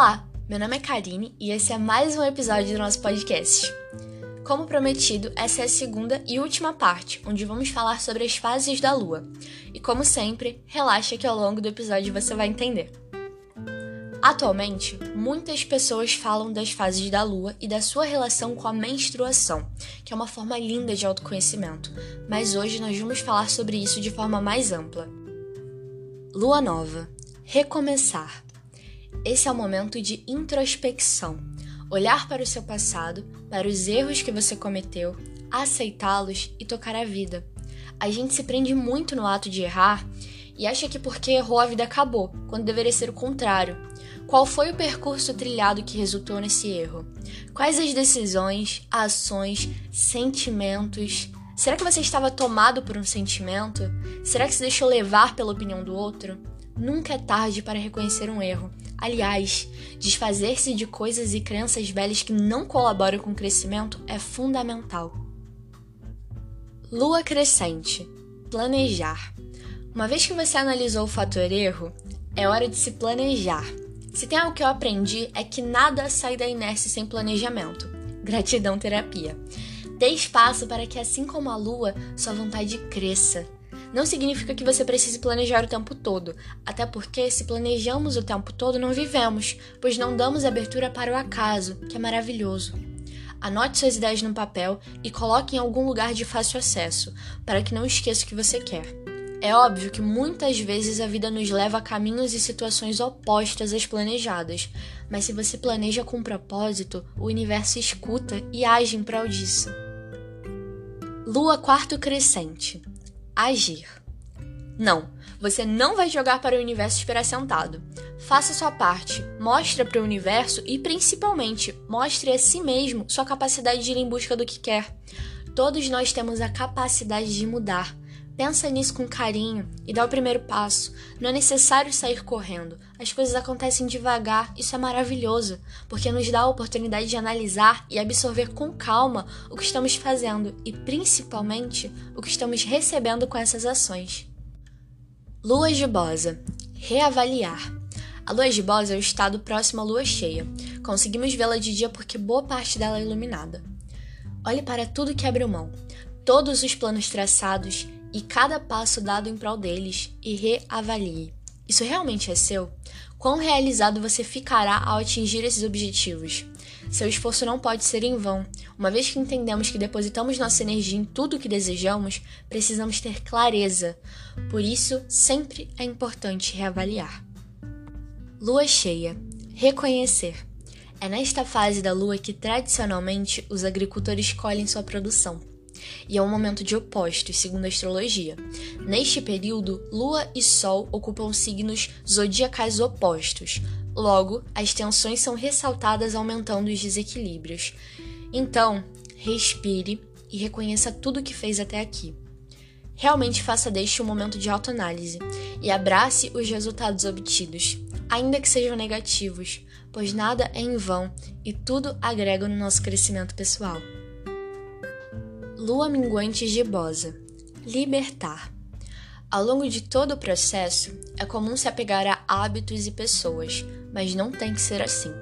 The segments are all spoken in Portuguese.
Olá, meu nome é Karine e esse é mais um episódio do nosso podcast. Como prometido, essa é a segunda e última parte, onde vamos falar sobre as fases da lua. E como sempre, relaxa que ao longo do episódio você vai entender. Atualmente, muitas pessoas falam das fases da lua e da sua relação com a menstruação, que é uma forma linda de autoconhecimento, mas hoje nós vamos falar sobre isso de forma mais ampla. Lua nova. Recomeçar. Esse é o momento de introspecção. Olhar para o seu passado, para os erros que você cometeu, aceitá-los e tocar a vida. A gente se prende muito no ato de errar e acha que porque errou a vida acabou, quando deveria ser o contrário. Qual foi o percurso trilhado que resultou nesse erro? Quais as decisões, ações, sentimentos? Será que você estava tomado por um sentimento? Será que se deixou levar pela opinião do outro? Nunca é tarde para reconhecer um erro. Aliás, desfazer-se de coisas e crenças velhas que não colaboram com o crescimento é fundamental. Lua crescente. Planejar. Uma vez que você analisou o fator erro, é hora de se planejar. Se tem algo que eu aprendi é que nada sai da inércia sem planejamento. Gratidão terapia. Dê espaço para que, assim como a lua, sua vontade cresça. Não significa que você precise planejar o tempo todo, até porque, se planejamos o tempo todo, não vivemos, pois não damos abertura para o acaso, que é maravilhoso. Anote suas ideias no papel e coloque em algum lugar de fácil acesso, para que não esqueça o que você quer. É óbvio que muitas vezes a vida nos leva a caminhos e situações opostas às planejadas, mas se você planeja com um propósito, o universo escuta e age em prol disso. Lua quarto crescente. Agir. Não, você não vai jogar para o universo esperar sentado. Faça sua parte, mostre para o universo e principalmente mostre a si mesmo sua capacidade de ir em busca do que quer. Todos nós temos a capacidade de mudar. Pensa nisso com carinho e dá o primeiro passo. Não é necessário sair correndo. As coisas acontecem devagar, isso é maravilhoso, porque nos dá a oportunidade de analisar e absorver com calma o que estamos fazendo e principalmente o que estamos recebendo com essas ações. Lua gibosa. Reavaliar. A lua gibosa é o estado próximo à lua cheia. Conseguimos vê-la de dia porque boa parte dela é iluminada. Olhe para tudo que abriu mão, todos os planos traçados e cada passo dado em prol deles e reavalie. Isso realmente é seu? Quão realizado você ficará ao atingir esses objetivos? Seu esforço não pode ser em vão. Uma vez que entendemos que depositamos nossa energia em tudo o que desejamos, precisamos ter clareza. Por isso, sempre é importante reavaliar. Lua cheia. Reconhecer. É nesta fase da lua que tradicionalmente os agricultores colhem sua produção e é um momento de opostos, segundo a astrologia. Neste período, Lua e Sol ocupam signos zodiacais opostos. Logo, as tensões são ressaltadas, aumentando os desequilíbrios. Então, respire e reconheça tudo o que fez até aqui. Realmente faça deste um momento de autoanálise e abrace os resultados obtidos, ainda que sejam negativos, pois nada é em vão e tudo agrega no nosso crescimento pessoal. Lua minguante gibosa. Libertar. Ao longo de todo o processo, é comum se apegar a hábitos e pessoas, mas não tem que ser assim.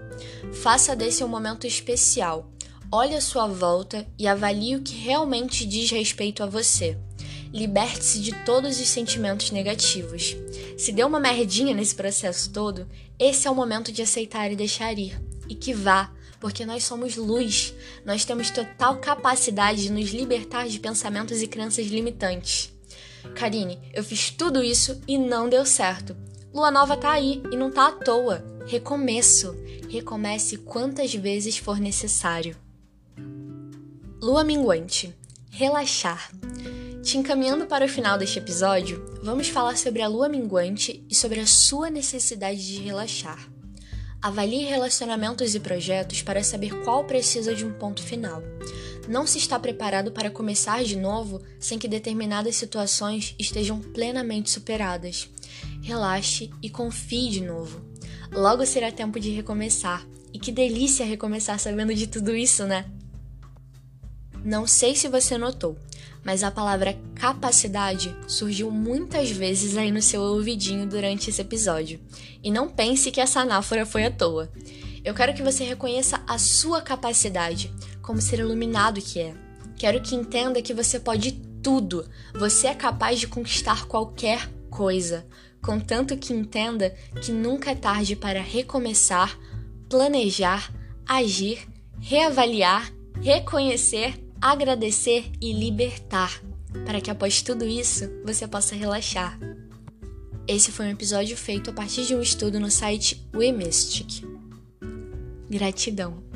Faça desse um momento especial. Olhe à sua volta e avalie o que realmente diz respeito a você. Liberte-se de todos os sentimentos negativos. Se deu uma merdinha nesse processo todo, esse é o momento de aceitar e deixar ir. E que vá, porque nós somos luz. Nós temos total capacidade de nos libertar de pensamentos e crenças limitantes. Karine, eu fiz tudo isso e não deu certo. Lua nova tá aí e não tá à toa. Recomeço. Recomece quantas vezes for necessário. Lua minguante. Relaxar. Te encaminhando para o final deste episódio, vamos falar sobre a lua minguante e sobre a sua necessidade de relaxar. Avalie relacionamentos e projetos para saber qual precisa de um ponto final. Não se está preparado para começar de novo sem que determinadas situações estejam plenamente superadas. Relaxe e confie de novo. Logo será tempo de recomeçar. E que delícia recomeçar sabendo de tudo isso, né? Não sei se você notou, mas a palavra capacidade surgiu muitas vezes aí no seu ouvidinho durante esse episódio. E não pense que essa anáfora foi à toa. Eu quero que você reconheça a sua capacidade, como ser iluminado que é. Quero que entenda que você pode tudo. Você é capaz de conquistar qualquer coisa, contanto que entenda que nunca é tarde para recomeçar, planejar, agir, reavaliar, reconhecer, agradecer e libertar, para que após tudo isso você possa relaxar. Esse foi um episódio feito a partir de um estudo no site WeMystic. Gratidão.